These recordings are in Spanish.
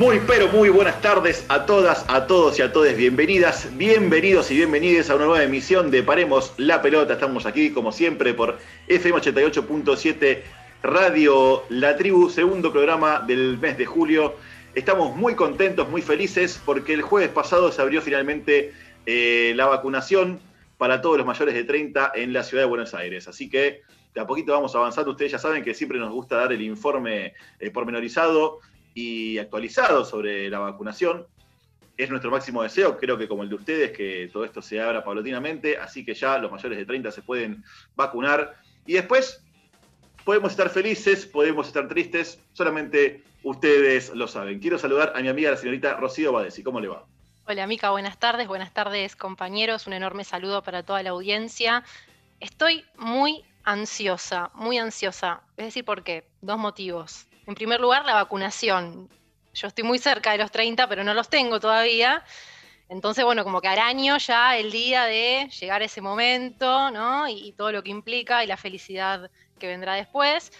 Muy, pero muy buenas tardes a todas, a todos y a todas. Bienvenidas, bienvenidos y bienvenidas a una nueva emisión de Paremos la Pelota. Estamos aquí, como siempre, por FM 88.7 Radio La Tribu, segundo programa del mes de julio. Estamos muy contentos, muy felices, porque el jueves pasado se abrió finalmente eh, la vacunación para todos los mayores de 30 en la ciudad de Buenos Aires. Así que de a poquito vamos avanzando. Ustedes ya saben que siempre nos gusta dar el informe eh, pormenorizado y actualizado sobre la vacunación. Es nuestro máximo deseo, creo que como el de ustedes, que todo esto se abra paulatinamente, así que ya los mayores de 30 se pueden vacunar. Y después podemos estar felices, podemos estar tristes, solamente ustedes lo saben. Quiero saludar a mi amiga la señorita Rocío Badesi. ¿Cómo le va? Hola Mica, buenas tardes, buenas tardes compañeros, un enorme saludo para toda la audiencia. Estoy muy ansiosa, muy ansiosa. Es decir, ¿por qué? Dos motivos. En primer lugar, la vacunación. Yo estoy muy cerca de los 30, pero no los tengo todavía. Entonces, bueno, como que araño ya el día de llegar a ese momento, ¿no? Y, todo lo que implica y la felicidad que vendrá después.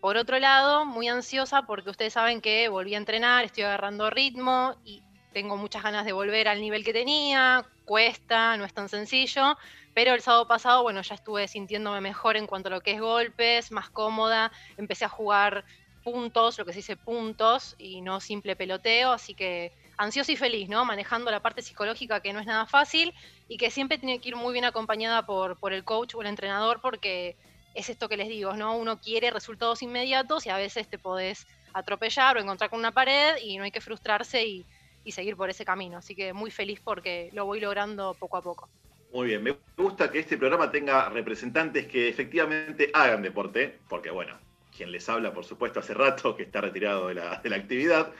Por otro lado, muy ansiosa porque ustedes saben que volví a entrenar, estoy agarrando ritmo y tengo muchas ganas de volver al nivel que tenía, cuesta, no es tan sencillo, pero el sábado pasado, bueno, ya estuve sintiéndome mejor en cuanto a lo que es golpes, más cómoda, empecé a jugar puntos, lo que se dice puntos, y no simple peloteo, así que ansiosa y feliz, ¿no? Manejando la parte psicológica que no es nada fácil y que siempre tiene que ir muy bien acompañada por, por el coach o el entrenador porque es esto que les digo, ¿no? Uno quiere resultados inmediatos y a veces te podés atropellar o encontrar con una pared y no hay que frustrarse y seguir por ese camino. Así que muy feliz porque lo voy logrando poco a poco. Muy bien, me gusta que este programa tenga representantes que efectivamente hagan deporte, porque bueno, quien les habla, por supuesto, hace rato que está retirado de la, de la actividad.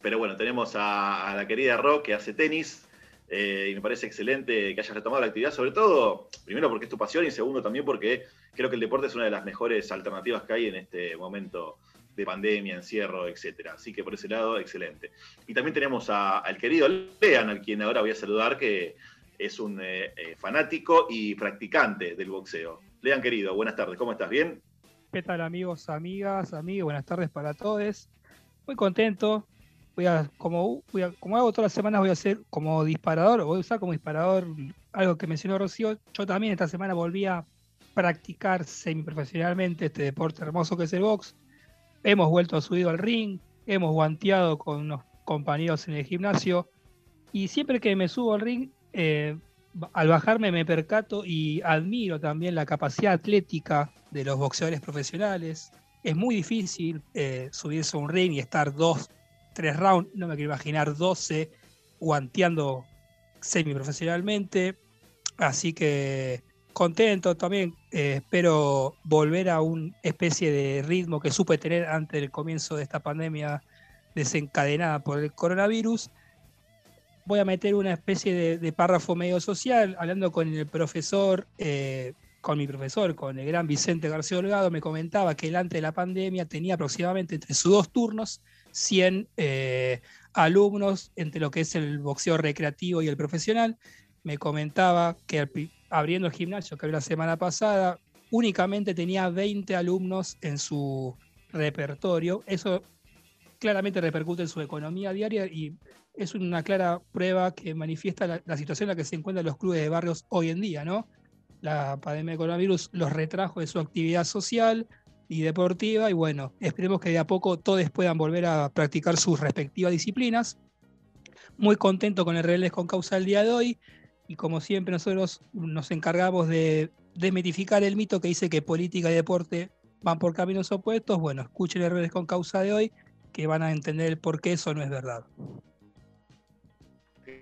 Pero bueno, tenemos a, la querida Ro que hace tenis. Eh, y me parece excelente que hayas retomado la actividad, sobre todo, primero porque es tu pasión y segundo también porque creo que el deporte es una de las mejores alternativas que hay en este momento de pandemia, encierro, etcétera. Así que por ese lado, excelente. Y también tenemos al querido Lean, al quien ahora voy a saludar, que es un eh, eh, fanático y practicante del boxeo. Lean, querido, buenas tardes, ¿cómo estás? ¿Bien? ¿Qué tal amigos, amigas, amigos? Buenas tardes para todos. Muy contento. Voy a, como, como hago todas las semanas, voy a hacer como disparador, voy a usar como disparador algo que mencionó Rocío. Yo también esta semana volví a practicar semiprofesionalmente este deporte hermoso que es el box. Hemos vuelto a subir al ring, hemos guanteado con unos compañeros en el gimnasio y siempre que me subo al ring, eh, al bajarme me percato y admiro también la capacidad atlética de los boxeadores profesionales. Es muy difícil eh, subirse a un ring y estar dos, tres rounds, no me quiero imaginar 12 guanteando semiprofesionalmente. Así que contento también. Eh, espero volver a una especie de ritmo que supe tener antes del comienzo de esta pandemia desencadenada por el coronavirus. Voy a meter una especie de, párrafo medio social, hablando con el profesor, eh, con mi profesor, con el gran Vicente García Holgado, me comentaba que él antes de la pandemia tenía aproximadamente entre sus dos turnos 100 eh, alumnos entre lo que es el boxeo recreativo y el profesional. Me comentaba que abriendo el gimnasio que abrió la semana pasada, únicamente tenía 20 alumnos en su repertorio. Eso claramente repercute en su economía diaria y es una clara prueba que manifiesta la, situación en la que se encuentran los clubes de barrios hoy en día, ¿no? La pandemia de coronavirus los retrajo de su actividad social y deportiva y bueno, esperemos que de a poco todos puedan volver a practicar sus respectivas disciplinas. Muy contento con el relés con causa del día de hoy y como siempre nosotros nos encargamos de desmitificar el mito que dice que política y deporte van por caminos opuestos. Bueno, escuchen el relés con causa de hoy que van a entender el por qué eso no es verdad.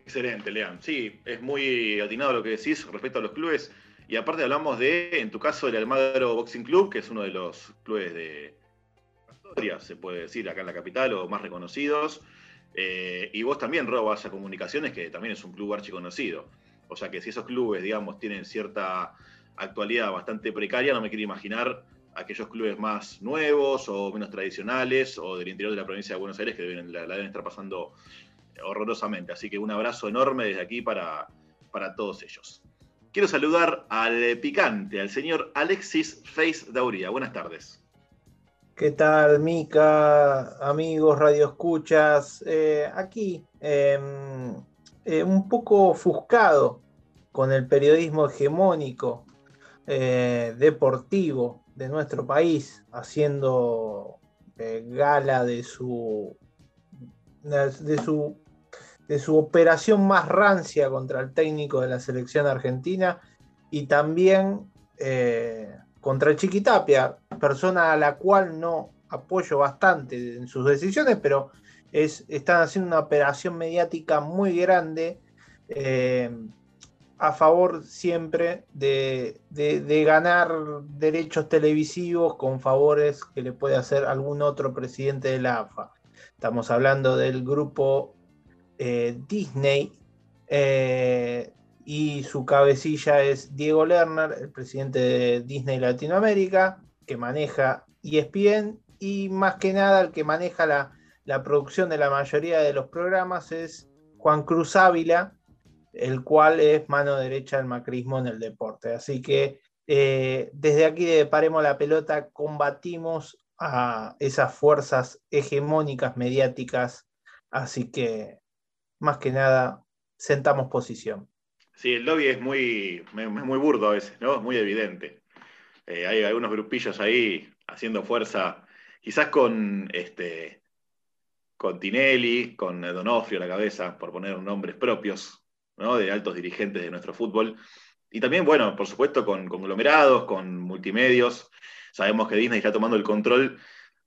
Excelente, Lean. Sí, es muy atinado lo que decís respecto a los clubes. Y aparte hablamos de, en tu caso, el Almagro Boxing Club, que es uno de los clubes de historia, se puede decir, acá en la capital, o más reconocidos. Eh, y vos también, robas a Comunicaciones, que también es un club archiconocido. O sea que si esos clubes, digamos, tienen cierta actualidad bastante precaria, no me quiero imaginar aquellos clubes más nuevos o menos tradicionales o del interior de la provincia de Buenos Aires que deben, la, la deben estar pasando horrorosamente. Así que un abrazo enorme desde aquí para, para todos ellos. Quiero saludar al picante, al señor Alexis Face Dauría. Buenas tardes. ¿Qué tal, Mica? Amigos, radio escuchas. Eh, aquí, em, eh, un poco ofuscado con el periodismo hegemónico eh, deportivo de nuestro país, haciendo gala de su, de su de su operación más rancia contra el técnico de la selección argentina y también contra el Chiquitapia, persona a la cual no apoyo bastante en sus decisiones, pero es, están haciendo una operación mediática muy grande eh, a favor siempre de, ganar derechos televisivos con favores que le puede hacer algún otro presidente de la AFA. Estamos hablando del grupo eh, Disney, eh, y su cabecilla es Diego Lerner, el presidente de Disney Latinoamérica, que maneja ESPN y más que nada el que maneja la, producción de la mayoría de los programas es Juan Cruz Ávila, el cual es mano derecha del macrismo en el deporte. Así que eh, desde aquí de Paremos la Pelota combatimos a esas fuerzas hegemónicas mediáticas, así que más que nada sentamos posición. Sí, el lobby es muy, muy burdo a veces, ¿no? Es muy evidente. Eh, hay algunos grupillos ahí haciendo fuerza, quizás con este con Tinelli, con Donofrio a la cabeza, por poner nombres propios, ¿no? De altos dirigentes de nuestro fútbol. Y también, bueno, por supuesto, con conglomerados, con multimedios. Sabemos que Disney está tomando el control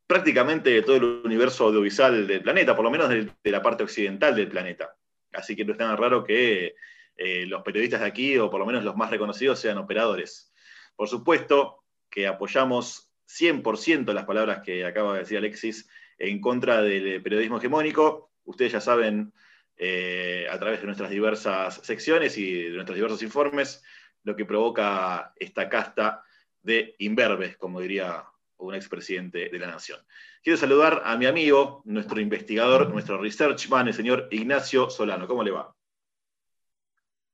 prácticamente de todo el universo audiovisual del planeta, por lo menos de, la parte occidental del planeta. Así que no es tan raro que eh, los periodistas de aquí, o por lo menos los más reconocidos, sean operadores. Por supuesto que apoyamos 100% las palabras que acaba de decir Alexis en contra del periodismo hegemónico. Ustedes ya saben, eh, a través de nuestras diversas secciones y de nuestros diversos informes, lo que provoca esta casta de imberbes, como diría un expresidente de la Nación. Quiero saludar a mi amigo, nuestro investigador, nuestro researchman, el señor Ignacio Solano. ¿Cómo le va?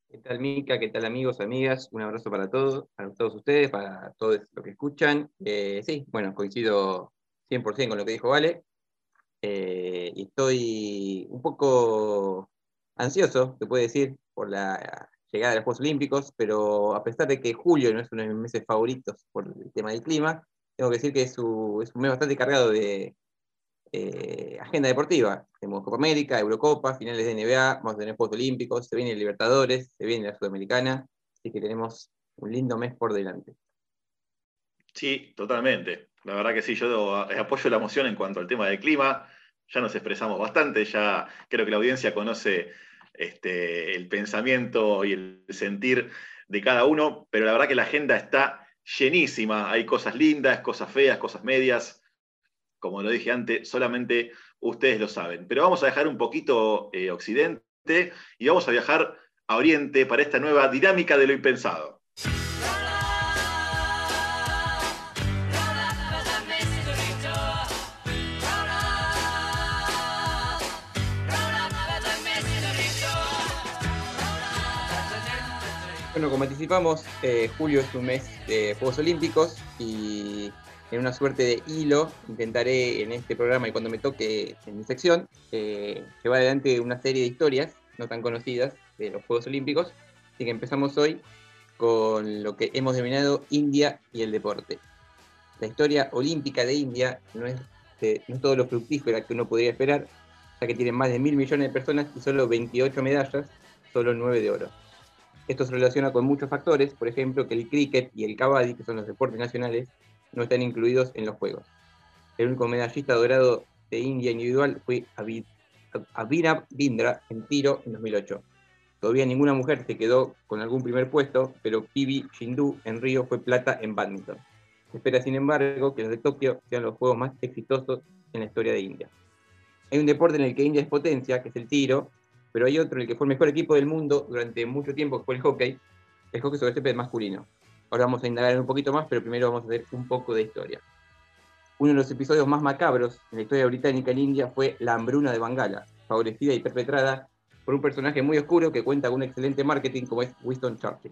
¿Qué tal, Mica? ¿Qué tal, amigos, amigas? Un abrazo para todos, para todos ustedes, para todos los que escuchan. Eh, sí, bueno, coincido 100% con lo que dijo Vale. Eh, y estoy un poco ansioso, se puede decir, por la llegada de los Juegos Olímpicos, pero a pesar de que julio no es uno de mis meses favoritos por el tema del clima, tengo que decir que es, un mes bastante cargado de, eh, agenda deportiva. Tenemos Copa América, Eurocopa, finales de NBA, vamos a tener Juegos Olímpicos, se viene Libertadores, se viene la Sudamericana, así que tenemos un lindo mes por delante. Sí, totalmente. La verdad que sí, yo apoyo la moción en cuanto al tema del clima. Ya nos expresamos bastante, ya creo que la audiencia conoce este, el pensamiento y el sentir de cada uno, pero la verdad que la agenda está llenísima. Hay cosas lindas, cosas feas, cosas medias como lo dije antes, solamente ustedes lo saben. Pero vamos a dejar un poquito eh, Occidente y vamos a viajar a Oriente para esta nueva dinámica de lo impensado. Bueno, como anticipamos, eh, julio es un mes de Juegos Olímpicos y en una suerte de hilo, intentaré en este programa y cuando me toque en mi sección, eh, llevar adelante una serie de historias no tan conocidas de los Juegos Olímpicos. Así que empezamos hoy con lo que hemos denominado India y el deporte. La historia olímpica de India no es, no es todo lo fructífera que uno podría esperar, ya que tienen más de mil millones de personas y solo 28 medallas, solo 9 de oro. Esto se relaciona con muchos factores, por ejemplo, que el cricket y el kabaddi, que son los deportes nacionales, no están incluidos en los Juegos. El único medallista dorado de India individual fue Abhinav Bindra en tiro en 2008. Todavía ninguna mujer se quedó con algún primer puesto, pero Pibi Shindu en Río fue plata en badminton. Se espera, sin embargo, que los de Tokio sean los juegos más exitosos en la historia de India. Hay un deporte en el que India es potencia, que es el tiro, pero hay otro en el que fue el mejor equipo del mundo durante mucho tiempo, que fue el hockey, el hockey sobre césped masculino. Ahora vamos a indagar un poquito más, pero primero vamos a hacer un poco de historia. Uno de los episodios más macabros en la historia británica en India fue la hambruna de Bangala, favorecida y perpetrada por un personaje muy oscuro que cuenta con un excelente marketing como es Winston Churchill.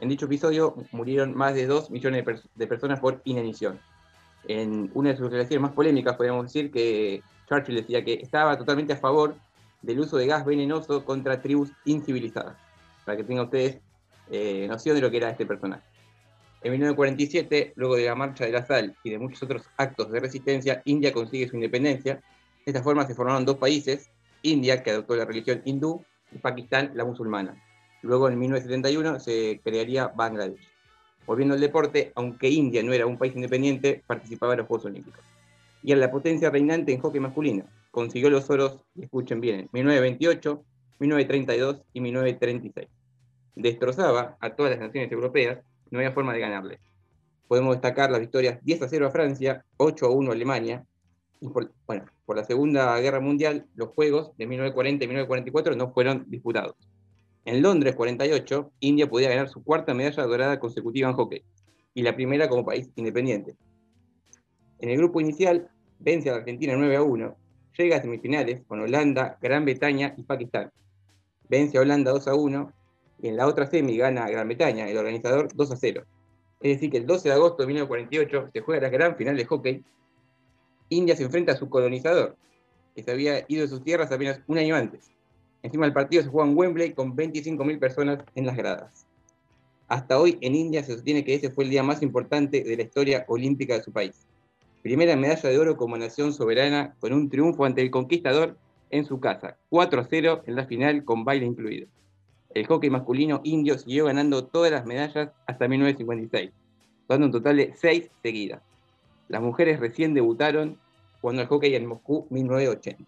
En dicho episodio murieron más de 2 millones de, personas por inanición. En una de sus declaraciones más polémicas, podemos decir que Churchill decía que estaba totalmente a favor del uso de gas venenoso contra tribus incivilizadas, para que tengan ustedes eh, noción de lo que era este personaje. En 1947, luego de la marcha de la sal y de muchos otros actos de resistencia, India consigue su independencia. De esta forma se formaron dos países, India, que adoptó la religión hindú, y Pakistán, la musulmana. Luego, en 1971, se crearía Bangladesh. Volviendo al deporte, aunque India no era un país independiente, participaba en los Juegos Olímpicos. Y era la potencia reinante en hockey masculino. Consiguió los oros, escuchen bien, en 1928, 1932 y 1936. Destrozaba a todas las naciones europeas no había forma de ganarle. Podemos destacar las victorias 10 a 0 a Francia, 8 a 1 a Alemania. Y por, bueno, por la Segunda Guerra Mundial, los Juegos de 1940 y 1944 no fueron disputados. En Londres 48, India podía ganar su cuarta medalla dorada consecutiva en hockey y la primera como país independiente. En el grupo inicial, vence a la Argentina 9 a 1, llega a semifinales con Holanda, Gran Bretaña y Pakistán. Vence a Holanda 2 a 1 y en la otra semi gana Gran Bretaña, el organizador 2 a 0. Es decir, que el 12 de agosto de 1948 se juega la gran final de hockey. India se enfrenta a su colonizador, que se había ido de sus tierras apenas un año antes. Encima el partido se juega en Wembley con 25.000 personas en las gradas. Hasta hoy en India se sostiene que ese fue el día más importante de la historia olímpica de su país. Primera medalla de oro como nación soberana con un triunfo ante el conquistador en su casa, 4 a 0 en la final con baile incluido el hockey masculino indio siguió ganando todas las medallas hasta 1956, dando un total de seis seguidas. Las mujeres recién debutaron cuando el hockey en Moscú 1980.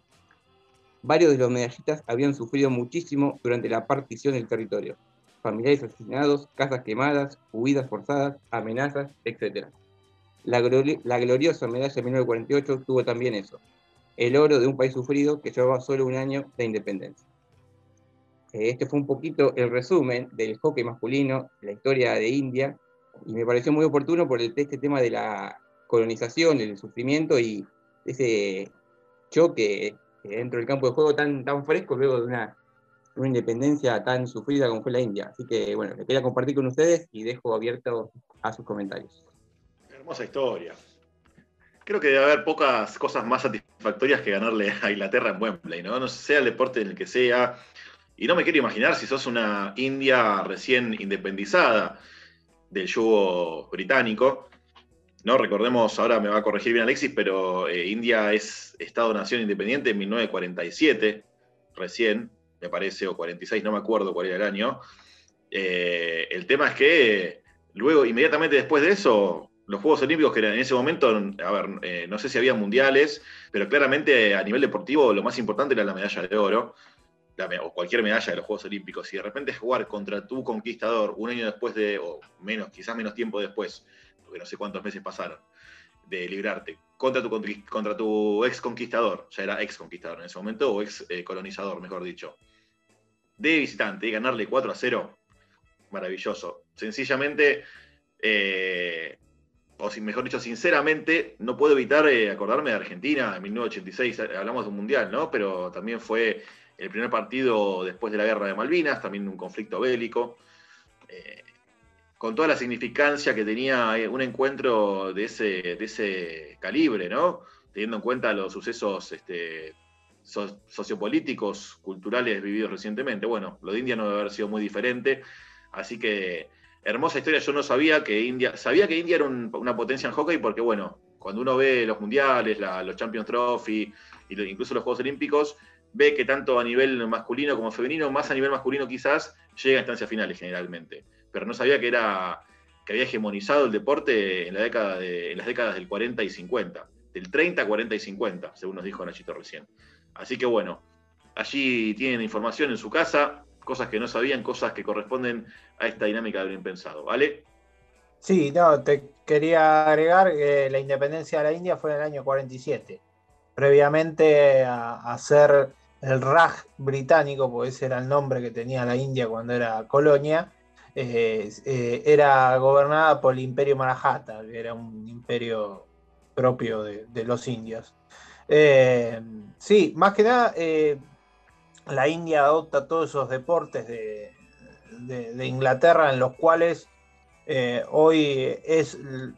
Varios de los medallistas habían sufrido muchísimo durante la partición del territorio. Familiares asesinados, casas quemadas, huidas forzadas, amenazas, etc. La, la gloriosa medalla de 1948 tuvo también eso, el oro de un país sufrido que llevaba solo un año de independencia. Eh, este fue un poquito el resumen del hockey masculino, la historia de India, y me pareció muy oportuno por el, este tema de la colonización, el sufrimiento y ese choque dentro del campo de juego tan, tan fresco luego de una, una independencia tan sufrida como fue la India. Así que bueno, le quería compartir con ustedes y dejo abierto a sus comentarios. Hermosa historia. Creo que debe haber pocas cosas más satisfactorias que ganarle a Inglaterra en Wembley, ¿no? No sea el deporte en el que sea, y no me quiero imaginar si sos una India recién independizada del yugo británico. No recordemos, ahora me va a corregir bien Alexis, pero eh, India es Estado-Nación independiente en 1947, recién, me parece, o 46, no me acuerdo cuál era el año. Eh, el tema es que luego, inmediatamente después de eso, los Juegos Olímpicos, que eran en ese momento, a ver, eh, no sé si había mundiales, pero claramente a nivel deportivo lo más importante era la medalla de oro o cualquier medalla de los Juegos Olímpicos, y de repente jugar contra tu conquistador un año después de, o menos, quizás menos tiempo después, porque no sé cuántos meses pasaron, de librarte, contra tu, contra tu ex conquistador, ya era ex conquistador en ese momento, o ex eh, colonizador, mejor dicho, de visitante y ganarle 4 a 0, maravilloso. Sencillamente, eh, o mejor dicho, sinceramente, no puedo evitar eh, acordarme de Argentina en 1986, hablamos de un mundial, ¿no? Pero también fue el primer partido después de la guerra de Malvinas, también un conflicto bélico, eh, con toda la significancia que tenía eh, un encuentro de ese, de ese calibre, ¿no? Teniendo en cuenta los sucesos este, sociopolíticos, culturales vividos recientemente. Bueno, lo de India no debe haber sido muy diferente, así que hermosa historia. Yo no sabía que India, sabía que India era una potencia en hockey porque, bueno, cuando uno ve los mundiales, los Champions Trophy, incluso los Juegos Olímpicos, ve que tanto a nivel masculino como femenino, más a nivel masculino quizás, llega a instancias finales generalmente. Pero no sabía que era que había hegemonizado el deporte en las décadas del 40 y 50, del 30, 40 y 50, según nos dijo Nachito recién. Así que bueno, allí tienen información en su casa, cosas que no sabían, cosas que corresponden a esta dinámica de lo impensado, ¿vale? Sí, no, te quería agregar que la independencia de la India fue en el año 47. Previamente a, ser el Raj británico, porque ese era el nombre que tenía la India cuando era colonia, eh, eh, era gobernada por el imperio Maratha, que era un imperio propio de, los indios. Eh, sí, más que nada, la India adopta todos esos deportes de, Inglaterra en los cuales eh, hoy es,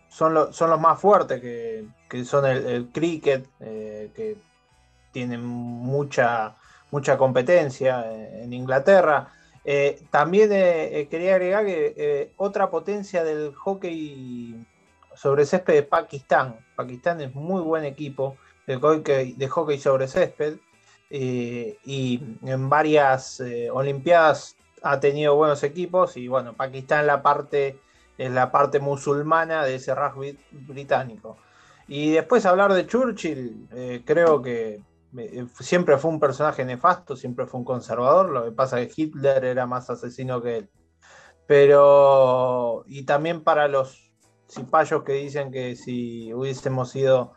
son, los más fuertes, que, son el, cricket, eh, que tienen mucha, mucha competencia en Inglaterra. Eh, también quería agregar que otra potencia del hockey sobre césped es Pakistán. Pakistán es muy buen equipo de hockey, de hockey sobre césped y en varias Olimpiadas ha tenido buenos equipos y bueno, Pakistán la parte es la parte musulmana de ese rugby británico. Y después hablar de Churchill, eh, creo que eh, siempre fue un personaje nefasto, siempre fue un conservador, lo que pasa es que Hitler era más asesino que él. Pero, y también para los cipayos que dicen que si hubiésemos sido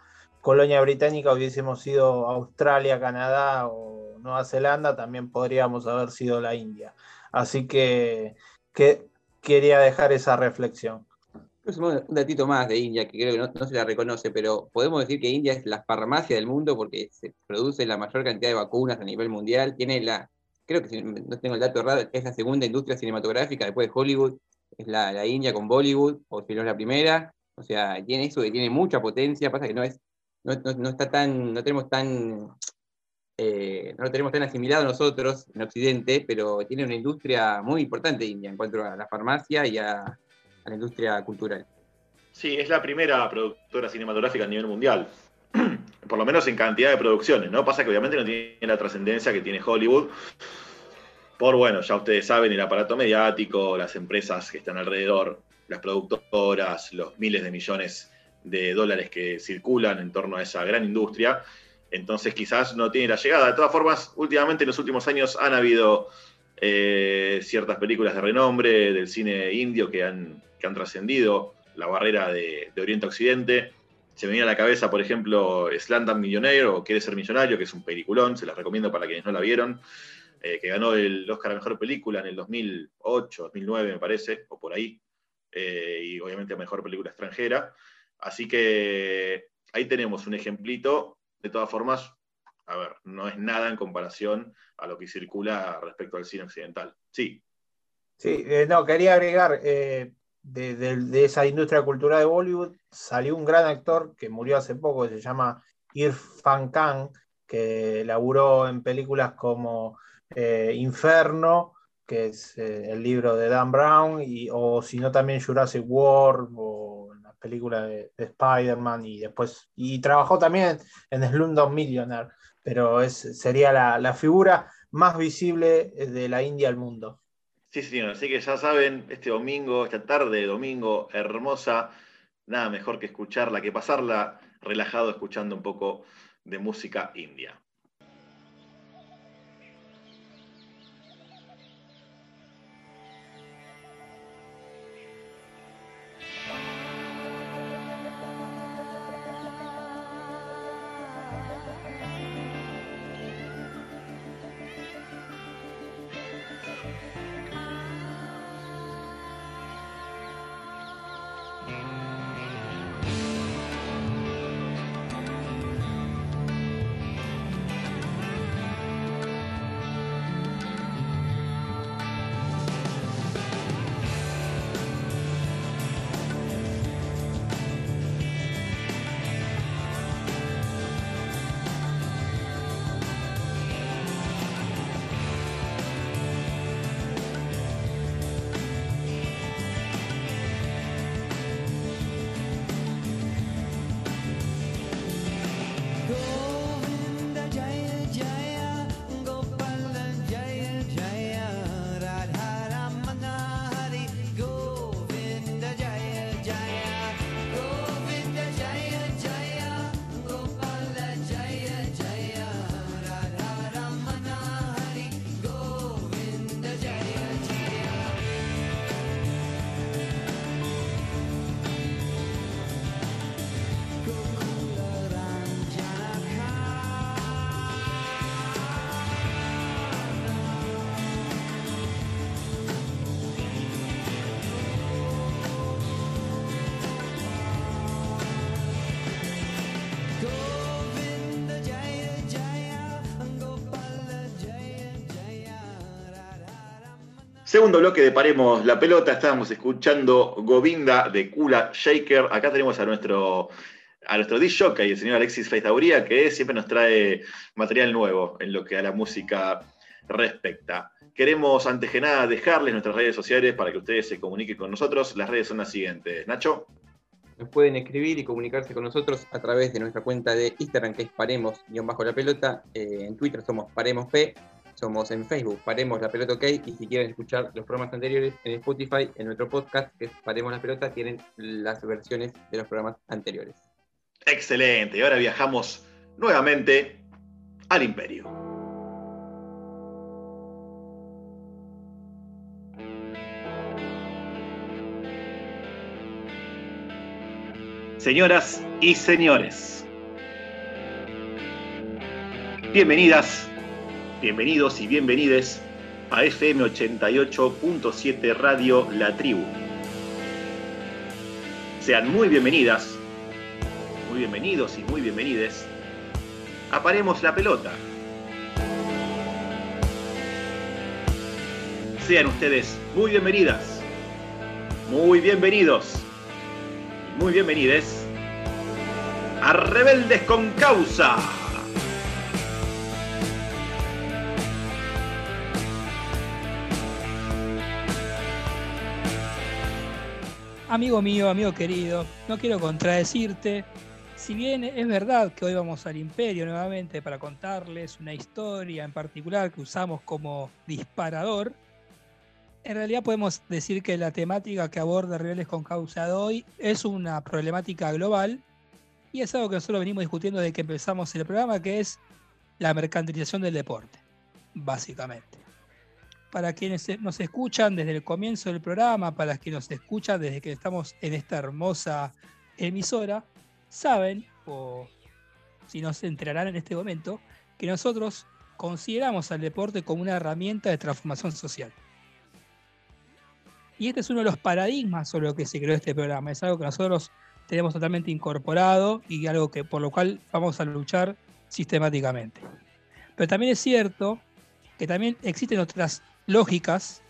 colonia británica, hubiésemos sido Australia, Canadá o Nueva Zelanda, también podríamos haber sido la India. Así que, que quería dejar esa reflexión. Un datito más de India, que creo que no, se la reconoce, pero podemos decir que India es la farmacia del mundo porque se produce la mayor cantidad de vacunas a nivel mundial. Tiene la, creo que no tengo el dato errado, es la segunda industria cinematográfica después de Hollywood. Es la, India con Bollywood, o si no es la primera. O sea, tiene eso que tiene mucha potencia. Pasa que no es, no, está tan, no tenemos tan eh, no lo tenemos tan asimilado nosotros en Occidente, pero tiene una industria muy importante India en cuanto a la farmacia y a, la industria cultural. Sí, es la primera productora cinematográfica a nivel mundial, por lo menos en cantidad de producciones, ¿no? Pasa que obviamente no tiene la trascendencia que tiene Hollywood, por, bueno, ya ustedes saben, el aparato mediático, las empresas que están alrededor, las productoras, los miles de millones de dólares que circulan en torno a esa gran industria, entonces quizás no tiene la llegada. De todas formas, últimamente en los últimos años han habido eh, ciertas películas de renombre del cine indio que han, han trascendido la barrera de, Oriente a Occidente. Se me viene a la cabeza, por ejemplo, Slandan Millionaire o Quiere ser millonario, que es un peliculón, se las recomiendo para quienes no la vieron, eh, que ganó el Oscar a Mejor Película en el 2008, 2009 me parece, o por ahí, eh, y obviamente a Mejor Película Extranjera. Así que ahí tenemos un ejemplito de todas formas, a ver, no es nada en comparación a lo que circula respecto al cine occidental. Sí. Sí, eh, no, quería agregar, eh, de, esa industria cultural de Bollywood salió un gran actor que murió hace poco, que se llama Irfan Khan, que laburó en películas como eh, Inferno, que es el libro de Dan Brown, y, o si no también Jurassic World, película de, Spider-Man y después, y trabajó también en Slumdog Millionaire, pero es, sería la, figura más visible de la India al mundo. Sí, señor, así que ya saben, este domingo, esta tarde, domingo hermosa, nada mejor que escucharla, que pasarla relajado escuchando un poco de música india. Segundo bloque de Paremos la Pelota, estábamos escuchando Govinda de Kula Shaker. Acá tenemos a nuestro, a nuestro disc jockey, el señor Alexis Feitauría, que siempre nos trae material nuevo en lo que a la música respecta. Queremos, antes que nada, dejarles nuestras redes sociales para que ustedes se comuniquen con nosotros. Las redes son las siguientes. Nacho. Nos pueden escribir y comunicarse con nosotros a través de nuestra cuenta de Instagram, que es Paremos-la pelota. Eh, en Twitter somos Paremos P somos en Facebook, Paremos la Pelota OK, y si quieren escuchar los programas anteriores en Spotify, en nuestro podcast, que es Paremos la Pelota, tienen las versiones de los programas anteriores. Excelente, y ahora viajamos nuevamente al Imperio. Señoras y señores, bienvenidas Bienvenidos y bienvenides a FM 88.7 Radio La Tribu. Sean muy bienvenidas, muy bienvenidos y muy bienvenides. Aparemos la pelota. Sean ustedes muy bienvenidas, muy bienvenidos y muy bienvenides a Rebeldes con Causa. Amigo mío, amigo querido, no quiero contradecirte. Si bien es verdad que hoy vamos al Imperio nuevamente para contarles una historia en particular que usamos como disparador, en realidad podemos decir que la temática que aborda Rebeldes con Causa de hoy es una problemática global y es algo que nosotros venimos discutiendo desde que empezamos el programa, que es la mercantilización del deporte, básicamente para quienes nos escuchan desde el comienzo del programa, para quienes nos escuchan desde que estamos en esta hermosa emisora, saben, o si no se enterarán en este momento, que nosotros consideramos al deporte como una herramienta de transformación social. Y este es uno de los paradigmas sobre lo que se creó este programa. Es algo que nosotros tenemos totalmente incorporado y algo que por lo cual vamos a luchar sistemáticamente. Pero también es cierto que también existen otras lógicas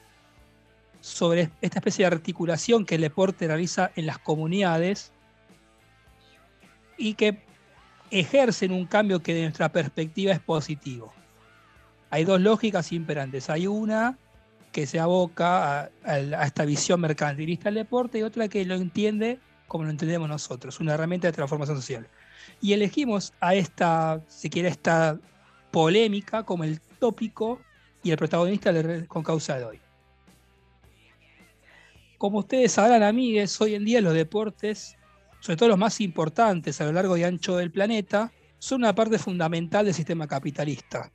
sobre esta especie de articulación que el deporte realiza en las comunidades y que ejercen un cambio que de nuestra perspectiva es positivo. Hay dos lógicas imperantes. Hay una que se aboca a, esta visión mercantilista del deporte y otra que lo entiende como lo entendemos nosotros, una herramienta de transformación social. Y elegimos a esta, si quiere, esta polémica como el tópico y el protagonista con causa de hoy. Como ustedes sabrán, amigues, hoy en día los deportes, sobre todo los más importantes a lo largo y ancho del planeta, son una parte fundamental del sistema capitalista.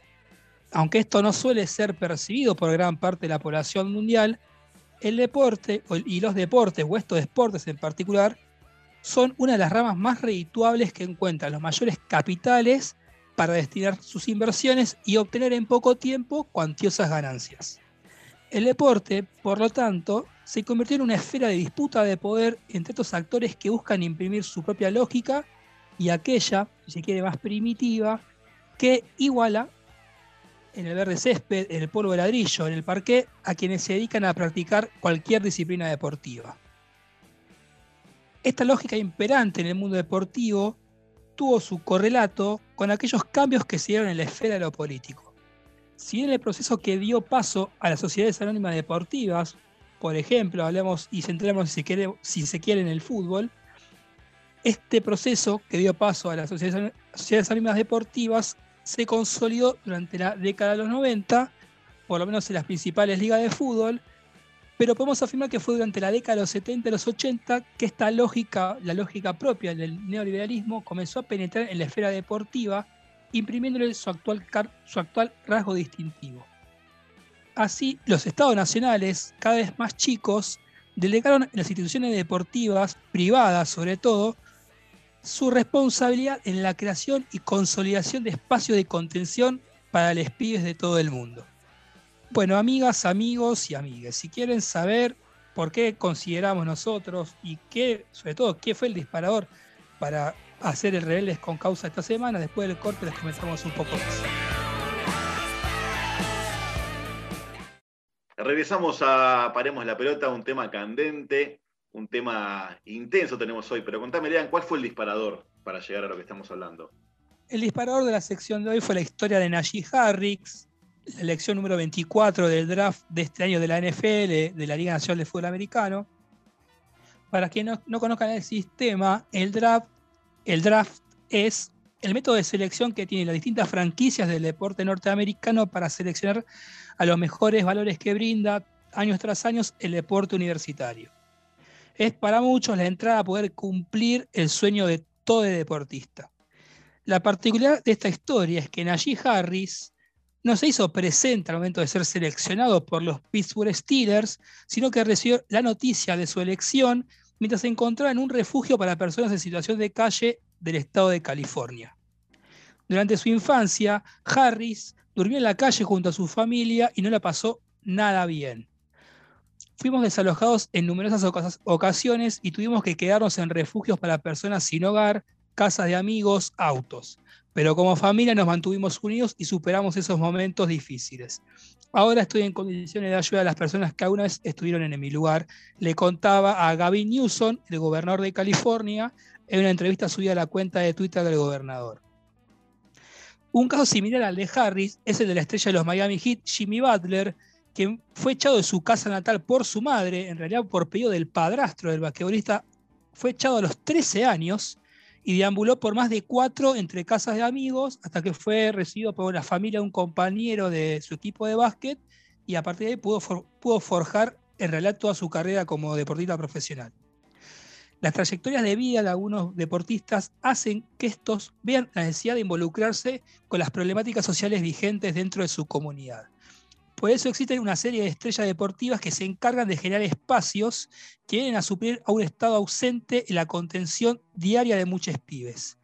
Aunque esto no suele ser percibido por gran parte de la población mundial, el deporte y los deportes, o estos deportes en particular, son una de las ramas más redituables que encuentran los mayores capitales para destinar sus inversiones y obtener en poco tiempo cuantiosas ganancias. El deporte, por lo tanto, se convirtió en una esfera de disputa de poder entre estos actores que buscan imprimir su propia lógica y aquella, si se quiere más primitiva, que iguala en el verde césped, en el polvo de ladrillo, en el parqué, a quienes se dedican a practicar cualquier disciplina deportiva. Esta lógica imperante en el mundo deportivo tuvo su correlato con aquellos cambios que se dieron en la esfera de lo político. Si bien el proceso que dio paso a las sociedades anónimas deportivas, por ejemplo, hablemos y centremos si, si se quiere en el fútbol, este proceso que dio paso a las sociedades anónimas deportivas se consolidó durante la década de los 90, por lo menos en las principales ligas de fútbol, pero podemos afirmar que fue durante la década de los 70 y los 80 que esta lógica, la lógica propia del neoliberalismo, comenzó a penetrar en la esfera deportiva, imprimiéndole su actual, su actual rasgo distintivo. Así, los estados nacionales, cada vez más chicos, delegaron en las instituciones deportivas, privadas sobre todo, su responsabilidad en la creación y consolidación de espacios de contención para los pibes de todo el mundo. Bueno, amigas, amigos y amigas, si quieren saber por qué consideramos nosotros y qué, sobre todo, qué fue el disparador para hacer el Rebeldes con causa esta semana, después del corte les comentamos un poco más. Regresamos a Paremos la Pelota, un tema candente, un tema intenso tenemos hoy, pero contame, Lean, ¿cuál fue el disparador para llegar a lo que estamos hablando? El disparador de la sección de hoy fue la historia de Najee Harris, la elección número 24 del draft de este año de la NFL, de la Liga Nacional de Fútbol Americano. Para quienes no, conozcan el sistema, el draft, el draft es el método de selección que tienen las distintas franquicias del deporte norteamericano para seleccionar a los mejores valores que brinda años tras años el deporte universitario. Es para muchos la entrada a poder cumplir el sueño de todo deportista. La particularidad de esta historia es que Najee Harris no se hizo presente al momento de ser seleccionado por los Pittsburgh Steelers, sino que recibió la noticia de su elección mientras se encontraba en un refugio para personas en situación de calle del estado de California. Durante su infancia, Harris durmió en la calle junto a su familia y no la pasó nada bien. Fuimos desalojados en numerosas ocasiones y tuvimos que quedarnos en refugios para personas sin hogar, casas de amigos, autos. Pero como familia nos mantuvimos unidos y superamos esos momentos difíciles. Ahora estoy en condiciones de ayudar a las personas que alguna vez estuvieron en mi lugar. Le contaba a Gavin Newsom, el gobernador de California, en una entrevista subida a la cuenta de Twitter del gobernador. Un caso similar al de Harris es el de la estrella de los Miami Heat, Jimmy Butler, quien fue echado de su casa natal por su madre, en realidad por pedido del padrastro del basquetbolista, fue echado a los 13 años y deambuló por más de cuatro entre casas de amigos hasta que fue recibido por la familia de un compañero de su equipo de básquet y a partir de ahí pudo, pudo forjar en realidad toda su carrera como deportista profesional. Las trayectorias de vida de algunos deportistas hacen que estos vean la necesidad de involucrarse con las problemáticas sociales vigentes dentro de su comunidad. Por eso existen una serie de estrellas deportivas que se encargan de generar espacios que vienen a suplir a un estado ausente en la contención diaria de muchos pibes.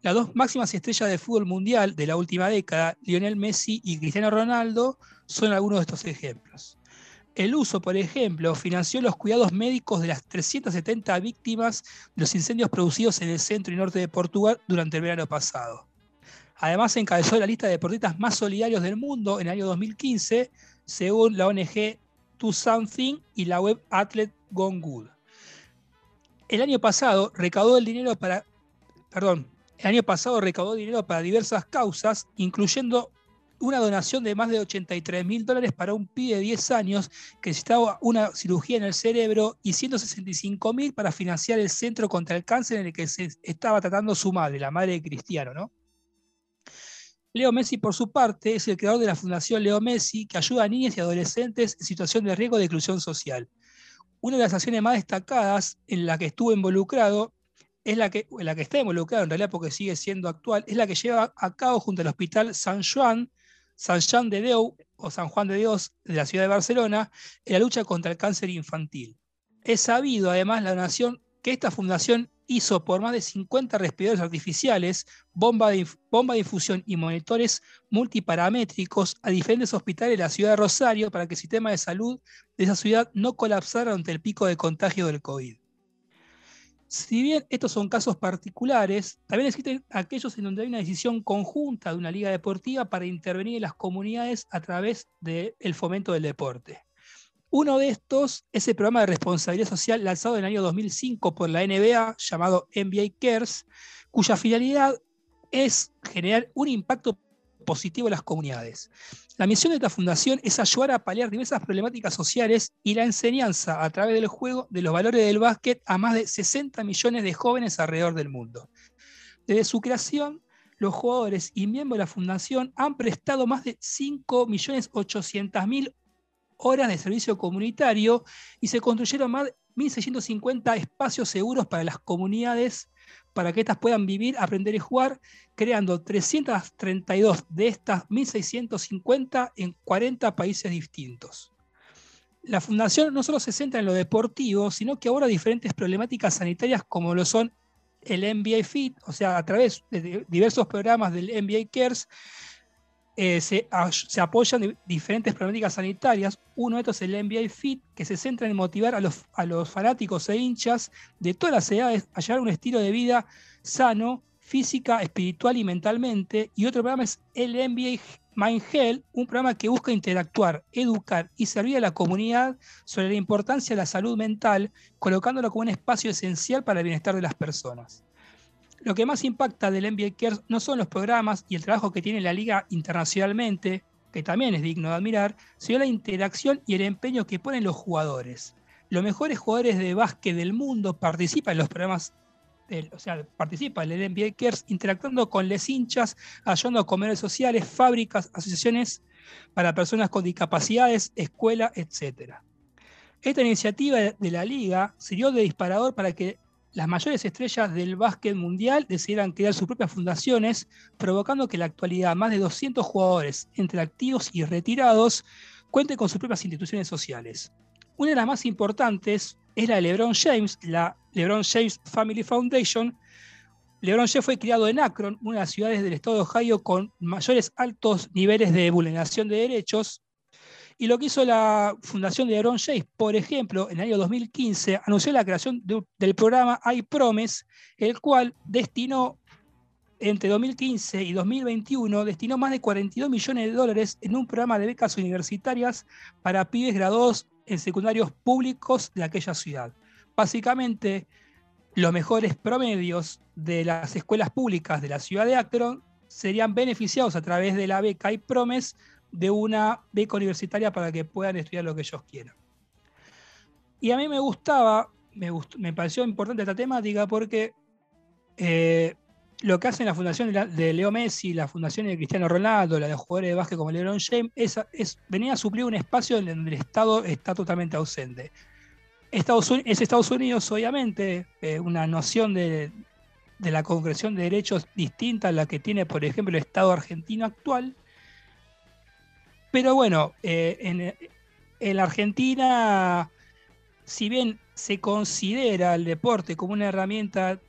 Las dos máximas estrellas del fútbol mundial de la última década, Lionel Messi y Cristiano Ronaldo, son algunos de estos ejemplos. El uso, por ejemplo, financió los cuidados médicos de las 370 víctimas de los incendios producidos en el centro y norte de Portugal durante el verano pasado. Además, encabezó la lista de deportistas más solidarios del mundo en el año 2015, según la ONG To Something y la web Athlete Gone Good. El año pasado recaudó el dinero para, perdón, el año pasado recaudó dinero para diversas causas, incluyendo una donación de más de 83 mil dólares para un pibe de 10 años que necesitaba una cirugía en el cerebro y 165 mil para financiar el centro contra el cáncer en el que se estaba tratando su madre, la madre de Cristiano, ¿no? Leo Messi, por su parte, es el creador de la Fundación Leo Messi, que ayuda a niñas y adolescentes en situación de riesgo de exclusión social. Una de las acciones más destacadas en la que estuvo involucrado es la que, en la que está involucrado en realidad porque sigue siendo actual, es la que lleva a cabo junto al Hospital San Juan San Juan de Deu o San Juan de Dios de la ciudad de Barcelona en la lucha contra el cáncer infantil. Es sabido además la donación que esta fundación hizo por más de 50 respiradores artificiales, bomba de, bomba de infusión y monitores multiparamétricos a diferentes hospitales de la ciudad de Rosario para que el sistema de salud de esa ciudad no colapsara ante el pico de contagio del COVID. Si bien estos son casos particulares, también existen aquellos en donde hay una decisión conjunta de una liga deportiva para intervenir en las comunidades a través del fomento del deporte. Uno de estos es el programa de responsabilidad social lanzado en el año 2005 por la NBA llamado NBA Cares, cuya finalidad es generar un impacto positivo en las comunidades. La misión de esta fundación es ayudar a paliar diversas problemáticas sociales y la enseñanza a través del juego de los valores del básquet a más de 60 millones de jóvenes alrededor del mundo. Desde su creación, los jugadores y miembros de la fundación han prestado más de 5.800.000 horas de servicio comunitario y se construyeron más de 1.650 espacios seguros para las comunidades para que éstas puedan vivir, aprender y jugar, creando 332 de estas 1.650 en 40 países distintos. La fundación no solo se centra en lo deportivo, sino que aborda diferentes problemáticas sanitarias como lo son el NBA Fit, o sea, a través de diversos programas del NBA Cares, eh, se, apoyan diferentes problemáticas sanitarias. Uno de estos es el NBA Fit, que se centra en motivar a los, a fanáticos e hinchas de todas las edades a llevar un estilo de vida sano, física, espiritual y mentalmente. Y otro programa es el NBA Mind Health, un programa que busca interactuar, educar y servir a la comunidad sobre la importancia de la salud mental, colocándolo como un espacio esencial para el bienestar de las personas. Lo que más impacta del NBA Cares no son los programas y el trabajo que tiene la liga internacionalmente, que también es digno de admirar, sino la interacción y el empeño que ponen los jugadores. Los mejores jugadores de básquet del mundo participan en los programas o sea, participa en el NBA Cares interactuando con les hinchas, ayudando a comercios sociales, fábricas, asociaciones para personas con discapacidades, escuela, etc. Esta iniciativa de la liga sirvió de disparador para que las mayores estrellas del básquet mundial decidieran crear sus propias fundaciones, provocando que en la actualidad más de 200 jugadores, entre activos y retirados, cuenten con sus propias instituciones sociales. Una de las más importantes es la de LeBron James, la LeBron James Family Foundation. LeBron James fue criado en Akron, una de las ciudades del estado de Ohio con mayores altos niveles de vulneración de derechos. Y lo que hizo la Fundación de LeBron James, por ejemplo, en el año 2015, anunció la creación del programa iPromise, el cual destinó entre 2015 y 2021 destinó más de 42 millones de dólares en un programa de becas universitarias para pibes graduados en secundarios públicos de aquella ciudad. Básicamente, los mejores promedios de las escuelas públicas de la ciudad de Akron serían beneficiados a través de la beca y promes de una beca universitaria para que puedan estudiar lo que ellos quieran. Y a mí me gustaba, me, me pareció importante esta temática porque eh, lo que hacen la fundación de Leo Messi, la fundación de Cristiano Ronaldo, la de jugadores de básquet como LeBron James, es, es, venía a suplir un espacio en donde el Estado está totalmente ausente. Estados es Estados Unidos, obviamente, eh, una noción de, la concreción de derechos distinta a la que tiene, por ejemplo, el Estado argentino actual. Pero bueno, eh, en, en la Argentina, si bien se considera el deporte como una herramienta